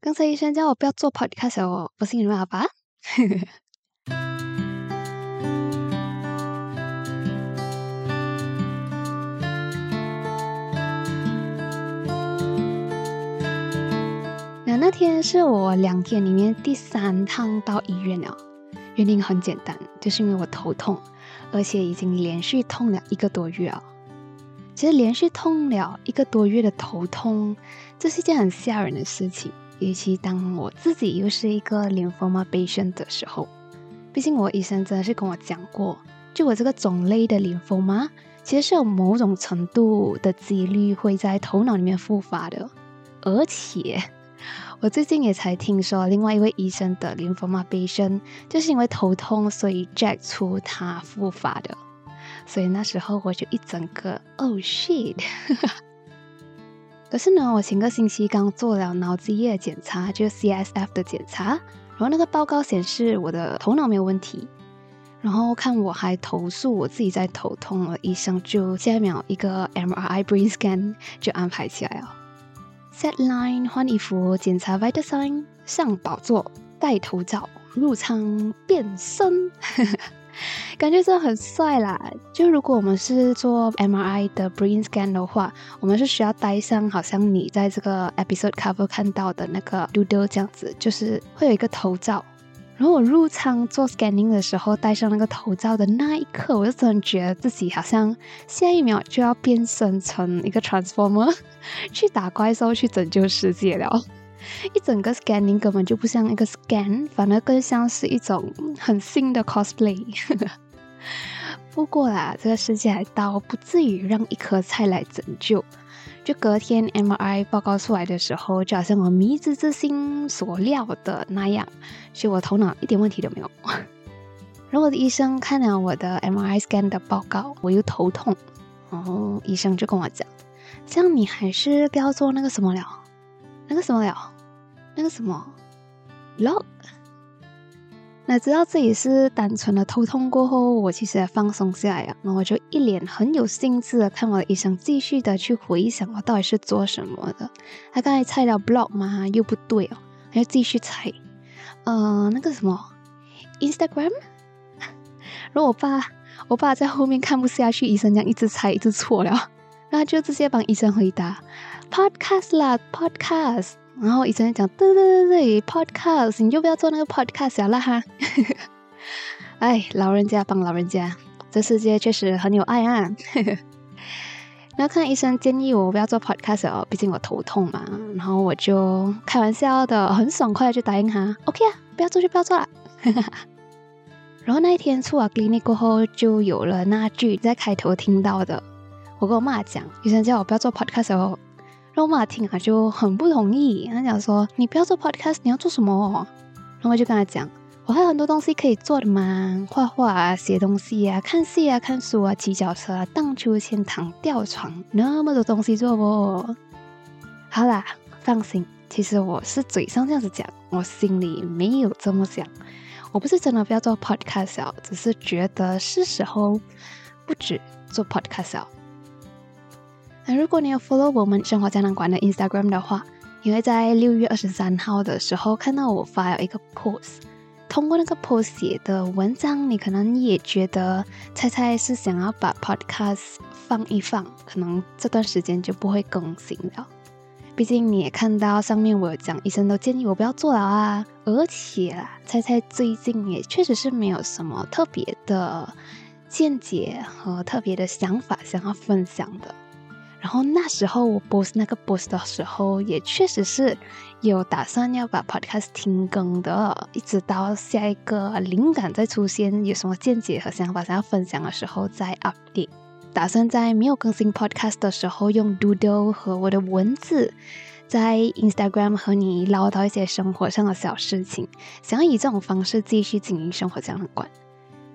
刚才医生叫我不要做 podcast 哦，不信你问阿爸。那那天是我两天里面第三趟到医院了，原因很简单，就是因为我头痛，而且已经连续痛了一个多月啊。其实连续痛了一个多月的头痛，这是一件很吓人的事情，尤其当我自己又是一个 lymphoma patient 的时候。毕竟我医生真的是跟我讲过，就我这个种类的 lymphoma，其实是有某种程度的几率会在头脑里面复发的，而且。我最近也才听说，另外一位医生的 lymphoma patient 就是因为头痛，所以 jack 出他复发的。所以那时候我就一整个 oh shit！可是呢，我前个星期刚做了脑脊液检查，就是 CSF 的检查，然后那个报告显示我的头脑没有问题。然后看我还投诉我自己在头痛了，医生就下一秒一个 MRI brain scan 就安排起来了。set line 换衣服，检查 vital sign，上宝座，戴头罩，入舱变身，感觉真的很帅啦！就如果我们是做 MRI 的 brain scan 的话，我们是需要戴上，好像你在这个 episode cover 看到的那个 doodle 这样子，就是会有一个头罩。然后我入舱做 scanning 的时候，戴上那个头罩的那一刻，我就真的觉得自己好像下一秒就要变身成一个 transformer，去打怪兽，去拯救世界了。一整个 scanning 根本就不像一个 scan，反而更像是一种很新的 cosplay。不过啦，这个世界还到不至于让一颗菜来拯救。就隔天 MRI 报告出来的时候，就好像我迷之之心所料的那样，所以我头脑一点问题都没有。然后我的医生看了我的 MRI scan 的报告，我又头痛，然后医生就跟我讲：“这样你还是不要做那个什么了，那个什么了，那个什么 log。”那知道自己是单纯的头痛过后，我其实也放松下来了。那我就一脸很有兴致的看我的医生，继续的去回想我到底是做什么的。他刚才猜到 blog 吗？又不对哦，还要继续猜。呃，那个什么 Instagram。然后我爸，我爸在后面看不下去，医生这样一直猜，一直错了，那就直接帮医生回答 podcast 啦，podcast。然后医生讲，对对对对，podcast，你就不要做那个 podcast 了哈。哎，老人家帮老人家，这世界确实很有爱啊。然后看医生建议我不要做 podcast 哦，毕竟我头痛嘛。然后我就开玩笑的，很爽快的就答应他，OK 啊，不要做就不要做了。然后那一天出完 clinic 过后，就有了那句在开头听到的，我跟我妈讲，医生叫我不要做 podcast 哦。然后我妈听啊就很不同意，他讲说：“你不要做 podcast，你要做什么？”然后我就跟他讲：“我还有很多东西可以做的嘛，画画啊、写东西啊、看戏啊、看书啊、骑脚车啊、荡秋千、躺吊床，那么多东西做不？”好啦，放心，其实我是嘴上这样子讲，我心里没有这么想。我不是真的不要做 podcast，只是觉得是时候不止做 podcast。那如果你有 follow 我们生活胶囊馆的 Instagram 的话，你会在六月二十三号的时候看到我发了一个 post。通过那个 post 写的文章，你可能也觉得猜猜是想要把 podcast 放一放，可能这段时间就不会更新了。毕竟你也看到上面我有讲，医生都建议我不要做了啊。而且啦，猜猜最近也确实是没有什么特别的见解和特别的想法想要分享的。然后那时候我 post 那个 boss 的时候，也确实是有打算要把 podcast 停更的，一直到下一个灵感再出现，有什么见解和想法想要分享的时候再 update。打算在没有更新 podcast 的时候，用 doodle 和我的文字，在 Instagram 和你唠叨一些生活上的小事情，想要以这种方式继续经营生活这样的馆。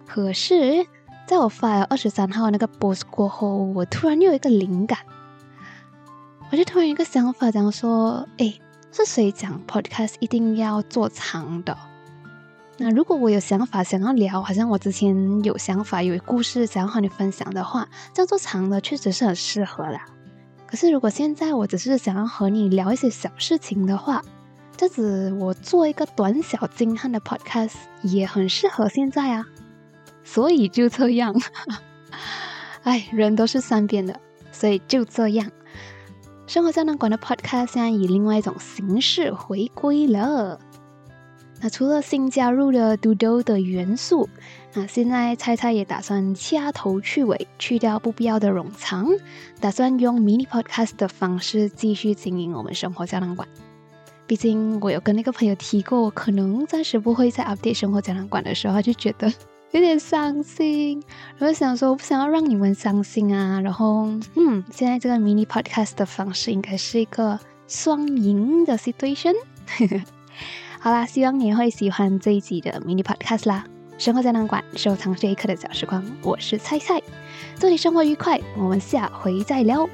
可是，在我发了二十三号那个 post 过后，我突然又有一个灵感。我就突然一个想法，讲说，哎，是谁讲 podcast 一定要做长的？那如果我有想法想要聊，好像我之前有想法有故事想要和你分享的话，这样做长的确实是很适合啦。可是如果现在我只是想要和你聊一些小事情的话，这样子我做一个短小精悍的 podcast 也很适合现在啊，所以就这样。哎，人都是善变的，所以就这样。生活胶囊馆的 podcast 现在以另外一种形式回归了。那除了新加入了 Dodo 的元素，那现在猜猜也打算掐头去尾，去掉不必要的冗长，打算用 mini podcast 的方式继续经营我们生活胶囊馆。毕竟我有跟那个朋友提过，可能暂时不会在 update 生活胶囊馆的时候，他就觉得有点伤心。然后想说，我不想要让你们伤心啊。然后，嗯，现在这个 mini podcast 的方式应该是一个双赢的 situation。好啦，希望你会喜欢这一集的 mini podcast 啦！生活胶囊馆，收藏这一刻的小时光，我是菜菜，祝你生活愉快，我们下回再聊。